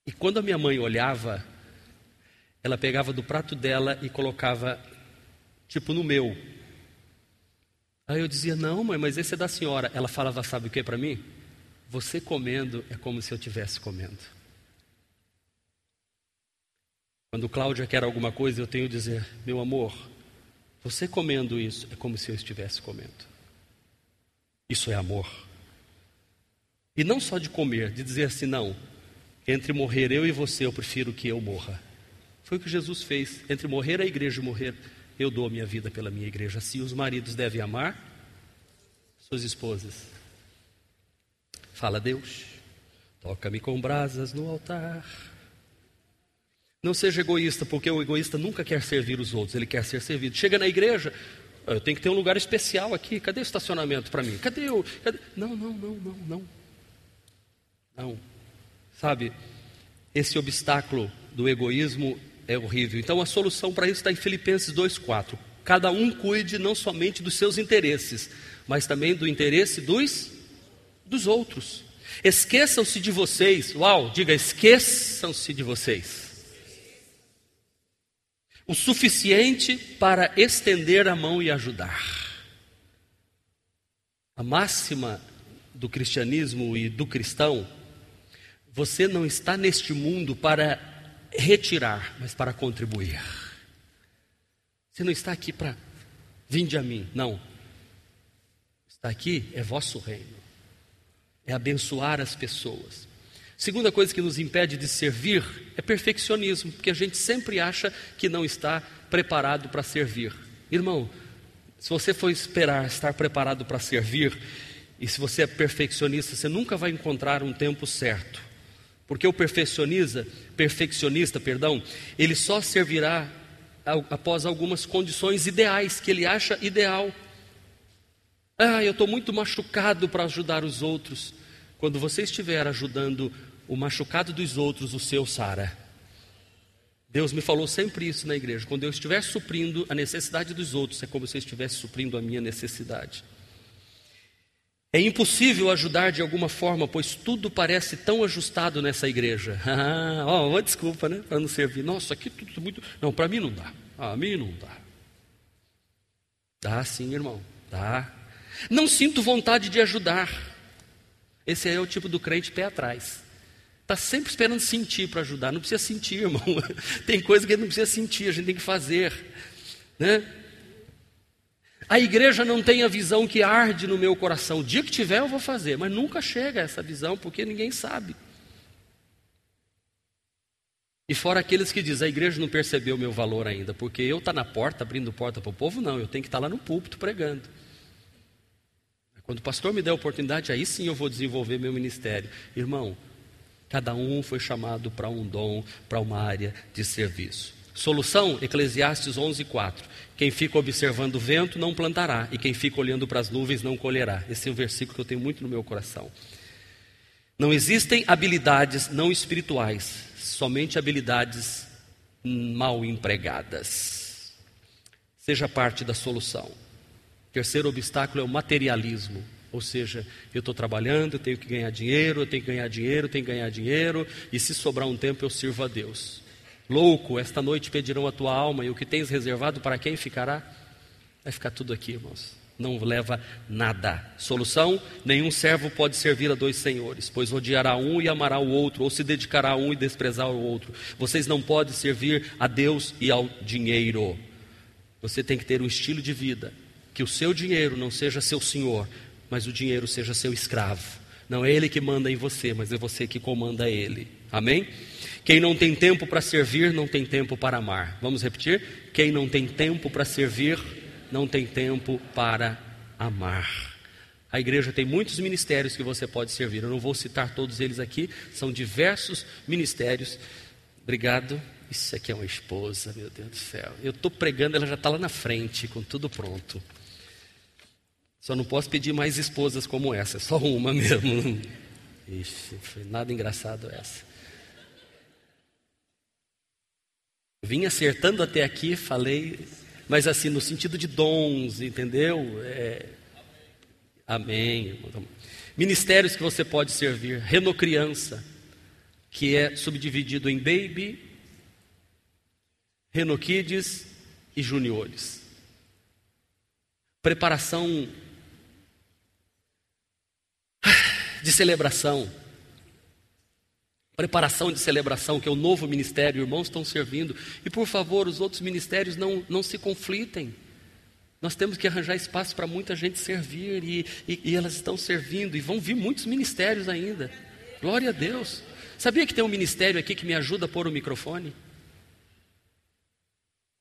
E quando a minha mãe olhava, ela pegava do prato dela e colocava, tipo, no meu. Aí eu dizia, não, mãe, mas esse é da senhora. Ela falava, sabe o que para mim? Você comendo é como se eu estivesse comendo. Quando Cláudia quer alguma coisa, eu tenho que dizer, meu amor, você comendo isso é como se eu estivesse comendo. Isso é amor. E não só de comer, de dizer assim, não, entre morrer eu e você, eu prefiro que eu morra. Foi o que Jesus fez. Entre morrer a igreja e morrer, eu dou a minha vida pela minha igreja. Assim os maridos devem amar suas esposas. Fala Deus, toca-me com brasas no altar. Não seja egoísta, porque o egoísta nunca quer servir os outros, ele quer ser servido. Chega na igreja, eu tenho que ter um lugar especial aqui. Cadê o estacionamento para mim? Cadê o. Cadê? Não, não, não, não, não. Não. Sabe, esse obstáculo do egoísmo é horrível. Então a solução para isso está em Filipenses 2,4. Cada um cuide não somente dos seus interesses, mas também do interesse dos, dos outros. Esqueçam-se de vocês. Uau, diga, esqueçam-se de vocês o suficiente para estender a mão e ajudar. A máxima do cristianismo e do cristão, você não está neste mundo para retirar, mas para contribuir. Você não está aqui para vinde a mim, não. Está aqui é vosso reino. É abençoar as pessoas. Segunda coisa que nos impede de servir é perfeccionismo, porque a gente sempre acha que não está preparado para servir. Irmão, se você for esperar estar preparado para servir, e se você é perfeccionista, você nunca vai encontrar um tempo certo. Porque o perfeccionista, perfeccionista, perdão, ele só servirá após algumas condições ideais que ele acha ideal. Ah, eu estou muito machucado para ajudar os outros. Quando você estiver ajudando o machucado dos outros, o seu sara. Deus me falou sempre isso na igreja. Quando eu estiver suprindo a necessidade dos outros, é como se eu estivesse suprindo a minha necessidade. É impossível ajudar de alguma forma, pois tudo parece tão ajustado nessa igreja. Ah, uma desculpa, né? Para não servir. Nossa, aqui tudo muito. Não, para mim não dá. A mim não dá. Dá sim, irmão. Dá. Não sinto vontade de ajudar. Esse é o tipo do crente pé atrás. Está sempre esperando sentir para ajudar. Não precisa sentir, irmão. Tem coisa que não precisa sentir, a gente tem que fazer. Né? A igreja não tem a visão que arde no meu coração. O dia que tiver, eu vou fazer, mas nunca chega essa visão, porque ninguém sabe. E fora aqueles que dizem, a igreja não percebeu o meu valor ainda, porque eu estar tá na porta, abrindo porta para o povo, não, eu tenho que estar tá lá no púlpito pregando. Quando o pastor me der a oportunidade, aí sim eu vou desenvolver meu ministério. Irmão, cada um foi chamado para um dom, para uma área de serviço. Solução, Eclesiastes 11, 4. Quem fica observando o vento não plantará, e quem fica olhando para as nuvens não colherá. Esse é um versículo que eu tenho muito no meu coração. Não existem habilidades não espirituais, somente habilidades mal empregadas. Seja parte da solução. Terceiro obstáculo é o materialismo. Ou seja, eu estou trabalhando, eu tenho que ganhar dinheiro, eu tenho que ganhar dinheiro, eu tenho que ganhar dinheiro, e se sobrar um tempo eu sirvo a Deus. Louco, esta noite pedirão a tua alma, e o que tens reservado para quem ficará? Vai ficar tudo aqui, irmãos. Não leva nada. Solução: nenhum servo pode servir a dois senhores, pois odiará um e amará o outro, ou se dedicará a um e desprezar o outro. Vocês não podem servir a Deus e ao dinheiro. Você tem que ter um estilo de vida que o seu dinheiro não seja seu senhor, mas o dinheiro seja seu escravo. Não é ele que manda em você, mas é você que comanda ele. Amém? Quem não tem tempo para servir, não tem tempo para amar. Vamos repetir? Quem não tem tempo para servir, não tem tempo para amar. A igreja tem muitos ministérios que você pode servir. Eu não vou citar todos eles aqui, são diversos ministérios. Obrigado. Isso aqui é uma esposa, meu Deus do céu. Eu estou pregando, ela já está lá na frente, com tudo pronto. Só não posso pedir mais esposas como essa, só uma mesmo. Ixi, foi nada engraçado essa. Vim acertando até aqui, falei, mas assim, no sentido de dons, entendeu? É, amém. Ministérios que você pode servir. Renocriança, que é subdividido em baby, renokids e juniores. Preparação de celebração preparação de celebração, que é o novo ministério, irmãos estão servindo. E por favor, os outros ministérios não, não se conflitem. Nós temos que arranjar espaço para muita gente servir, e, e, e elas estão servindo, e vão vir muitos ministérios ainda. Glória a Deus. Sabia que tem um ministério aqui que me ajuda a pôr o microfone?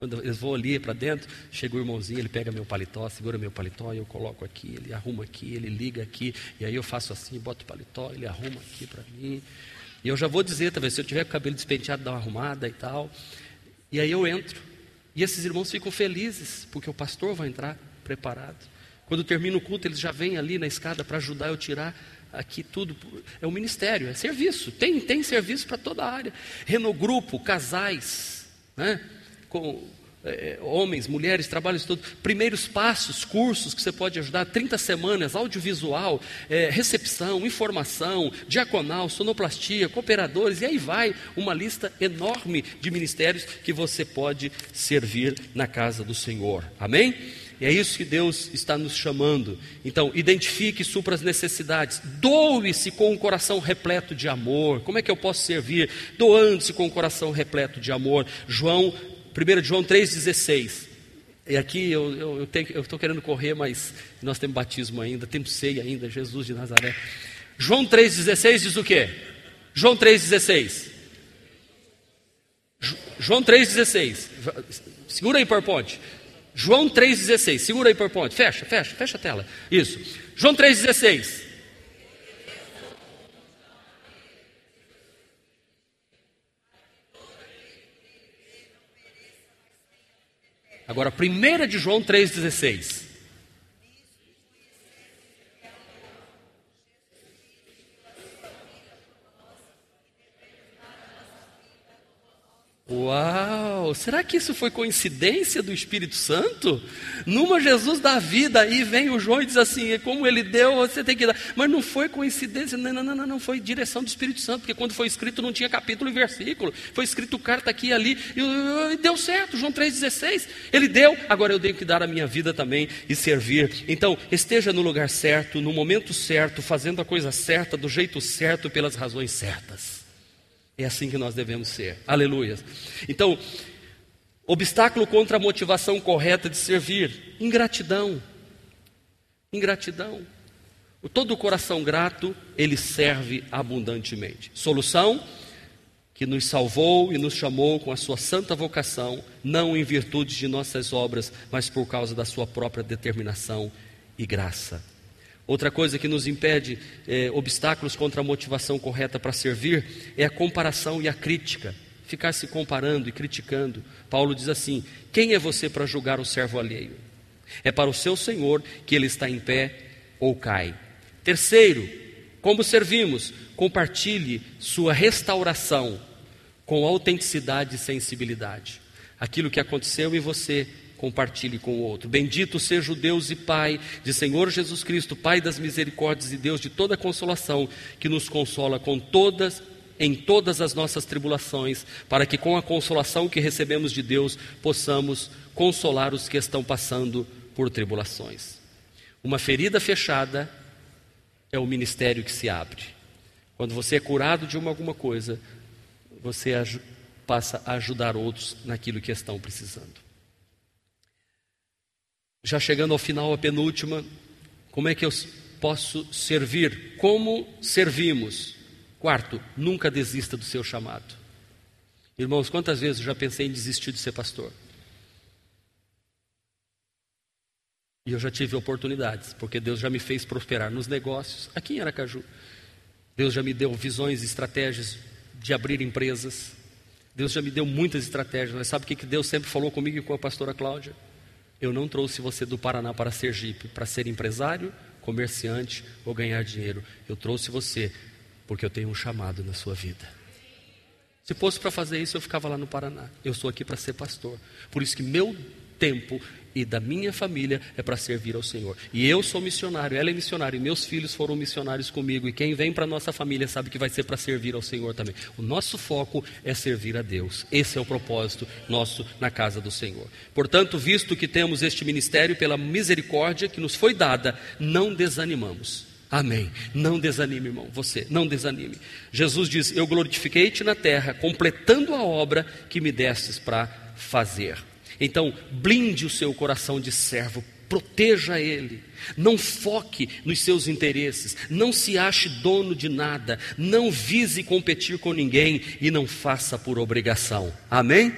Quando eu vou ali para dentro, chega o irmãozinho, ele pega meu paletó, segura meu paletó, e eu coloco aqui, ele arruma aqui, ele liga aqui, e aí eu faço assim, boto o paletó, ele arruma aqui para mim. E eu já vou dizer, talvez, se eu tiver com o cabelo despenteado, dá uma arrumada e tal. E aí eu entro. E esses irmãos ficam felizes, porque o pastor vai entrar preparado. Quando termina o culto, eles já vêm ali na escada para ajudar eu tirar aqui tudo. É um ministério, é serviço. Tem, tem serviço para toda a área. Renogrupo, casais, né? Com, é, homens, mulheres, trabalhos todos, primeiros passos, cursos que você pode ajudar, 30 semanas, audiovisual, é, recepção, informação, diaconal, sonoplastia, cooperadores, e aí vai uma lista enorme de ministérios que você pode servir na casa do Senhor. Amém? E é isso que Deus está nos chamando. Então, identifique e supra as necessidades. Doe-se com um coração repleto de amor. Como é que eu posso servir? Doando-se com um coração repleto de amor. João 1 João 3,16. E aqui eu estou querendo correr, mas nós temos batismo ainda, temos ceia ainda, Jesus de Nazaré. João 3,16 diz o quê? João 3,16. João 3,16. Segura aí, PowerPoint. João 3,16. Segura aí, PowerPoint. Fecha, fecha, fecha a tela. Isso. João 3,16. Agora, 1 de João 3,16. Uau! Será que isso foi coincidência do Espírito Santo? Numa Jesus dá vida, aí vem o João e diz assim: como ele deu, você tem que dar. Mas não foi coincidência, não, não, não, não, foi direção do Espírito Santo, porque quando foi escrito não tinha capítulo e versículo, foi escrito carta aqui e ali, e deu certo, João 3,16. Ele deu, agora eu tenho que dar a minha vida também e servir. Então, esteja no lugar certo, no momento certo, fazendo a coisa certa, do jeito certo, pelas razões certas. É assim que nós devemos ser. Aleluia. Então, obstáculo contra a motivação correta de servir: ingratidão. Ingratidão. Todo o coração grato, ele serve abundantemente. Solução: que nos salvou e nos chamou com a sua santa vocação, não em virtude de nossas obras, mas por causa da sua própria determinação e graça. Outra coisa que nos impede é, obstáculos contra a motivação correta para servir é a comparação e a crítica. Ficar se comparando e criticando. Paulo diz assim: Quem é você para julgar o servo alheio? É para o seu Senhor que ele está em pé ou cai. Terceiro, como servimos? Compartilhe sua restauração com autenticidade e sensibilidade. Aquilo que aconteceu em você compartilhe com o outro. Bendito seja o Deus e Pai de Senhor Jesus Cristo, Pai das misericórdias e Deus de toda consolação, que nos consola com todas em todas as nossas tribulações, para que com a consolação que recebemos de Deus possamos consolar os que estão passando por tribulações. Uma ferida fechada é o ministério que se abre. Quando você é curado de uma alguma coisa, você passa a ajudar outros naquilo que estão precisando. Já chegando ao final, a penúltima, como é que eu posso servir? Como servimos? Quarto, nunca desista do seu chamado. Irmãos, quantas vezes eu já pensei em desistir de ser pastor? E eu já tive oportunidades, porque Deus já me fez prosperar nos negócios, aqui em Aracaju. Deus já me deu visões e estratégias de abrir empresas. Deus já me deu muitas estratégias. Mas sabe o que Deus sempre falou comigo e com a pastora Cláudia? Eu não trouxe você do Paraná para Sergipe para ser empresário, comerciante ou ganhar dinheiro. Eu trouxe você porque eu tenho um chamado na sua vida. Se fosse para fazer isso, eu ficava lá no Paraná. Eu sou aqui para ser pastor. Por isso que meu tempo e da minha família é para servir ao Senhor. E eu sou missionário, ela é missionária, e meus filhos foram missionários comigo. E quem vem para nossa família sabe que vai ser para servir ao Senhor também. O nosso foco é servir a Deus. Esse é o propósito nosso na casa do Senhor. Portanto, visto que temos este ministério pela misericórdia que nos foi dada, não desanimamos. Amém. Não desanime, irmão. Você, não desanime. Jesus diz: Eu glorifiquei-te na terra, completando a obra que me destes para fazer. Então, blinde o seu coração de servo, proteja ele, não foque nos seus interesses, não se ache dono de nada, não vise competir com ninguém e não faça por obrigação. Amém?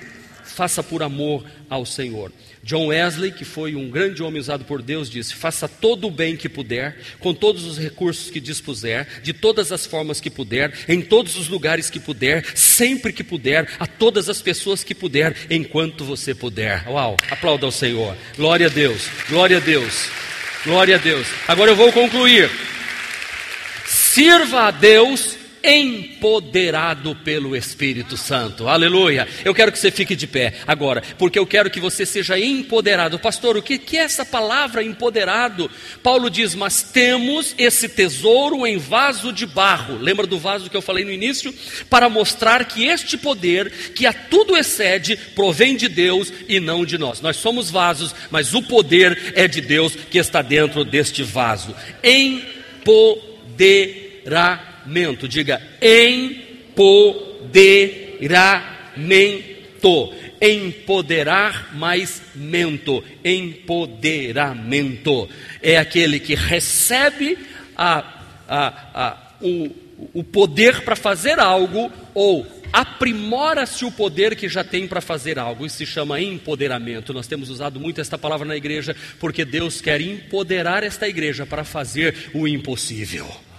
Faça por amor ao Senhor. John Wesley, que foi um grande homem usado por Deus, disse: faça todo o bem que puder, com todos os recursos que dispuser, de todas as formas que puder, em todos os lugares que puder, sempre que puder, a todas as pessoas que puder, enquanto você puder. Uau! Aplauda ao Senhor. Glória a Deus, glória a Deus, glória a Deus. Agora eu vou concluir. Sirva a Deus empoderado pelo Espírito Santo. Aleluia. Eu quero que você fique de pé agora, porque eu quero que você seja empoderado. Pastor, o que, que é essa palavra empoderado? Paulo diz: Mas temos esse tesouro em vaso de barro. Lembra do vaso que eu falei no início? Para mostrar que este poder, que a tudo excede, provém de Deus e não de nós. Nós somos vasos, mas o poder é de Deus que está dentro deste vaso. Empoderar empoderamento. Diga empoderamento. Empoderar mais mento. Empoderamento. É aquele que recebe a, a, a, o, o poder para fazer algo ou aprimora-se o poder que já tem para fazer algo. Isso se chama empoderamento. Nós temos usado muito esta palavra na igreja porque Deus quer empoderar esta igreja para fazer o impossível.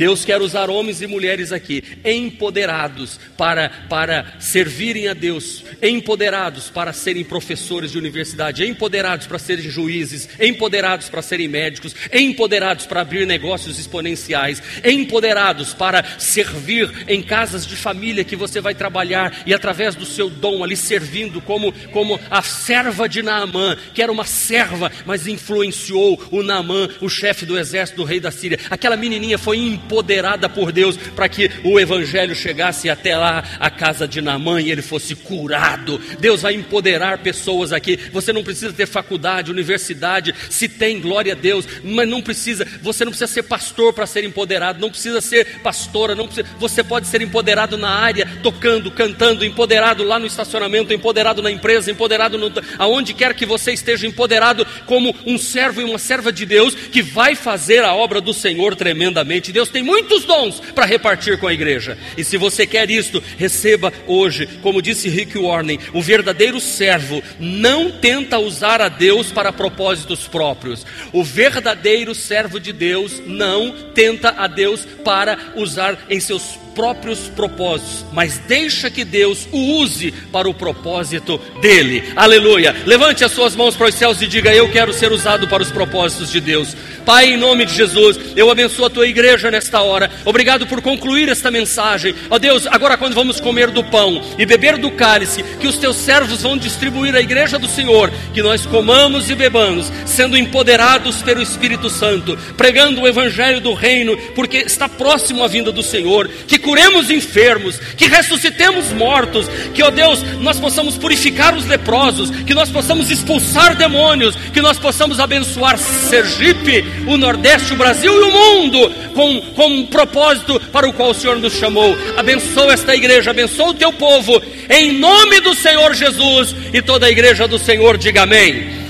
Deus quer usar homens e mulheres aqui, empoderados para, para servirem a Deus, empoderados para serem professores de universidade, empoderados para serem juízes, empoderados para serem médicos, empoderados para abrir negócios exponenciais, empoderados para servir em casas de família que você vai trabalhar e através do seu dom ali servindo como, como a serva de Naamã, que era uma serva, mas influenciou o Naamã, o chefe do exército do rei da Síria. Aquela menininha foi empoderada por Deus para que o evangelho chegasse até lá, a casa de Naamã, e ele fosse curado. Deus vai empoderar pessoas aqui. Você não precisa ter faculdade, universidade, se tem, glória a Deus, mas não precisa, você não precisa ser pastor para ser empoderado, não precisa ser pastora, não precisa, você pode ser empoderado na área, tocando, cantando, empoderado lá no estacionamento, empoderado na empresa, empoderado no, aonde quer que você esteja empoderado como um servo e uma serva de Deus que vai fazer a obra do Senhor tremendamente. Deus tem muitos dons para repartir com a igreja. E se você quer isto, receba hoje, como disse Rick Warren, o verdadeiro servo não tenta usar a Deus para propósitos próprios. O verdadeiro servo de Deus não tenta a Deus para usar em seus próprios propósitos, mas deixa que Deus o use para o propósito dele. Aleluia. Levante as suas mãos para os céus e diga: Eu quero ser usado para os propósitos de Deus. Pai, em nome de Jesus, eu abençoo a tua igreja nesta hora. Obrigado por concluir esta mensagem. Ó Deus, agora quando vamos comer do pão e beber do cálice, que os teus servos vão distribuir à igreja do Senhor, que nós comamos e bebamos, sendo empoderados pelo Espírito Santo, pregando o evangelho do reino, porque está próximo a vinda do Senhor, que curemos enfermos, que ressuscitemos mortos, que, ó Deus, nós possamos purificar os leprosos, que nós possamos expulsar demônios, que nós possamos abençoar Sergipe, o Nordeste, o Brasil e o mundo com, com um propósito para o qual o Senhor nos chamou. Abençoa esta igreja, abençoa o teu povo, em nome do Senhor Jesus e toda a igreja do Senhor, diga amém.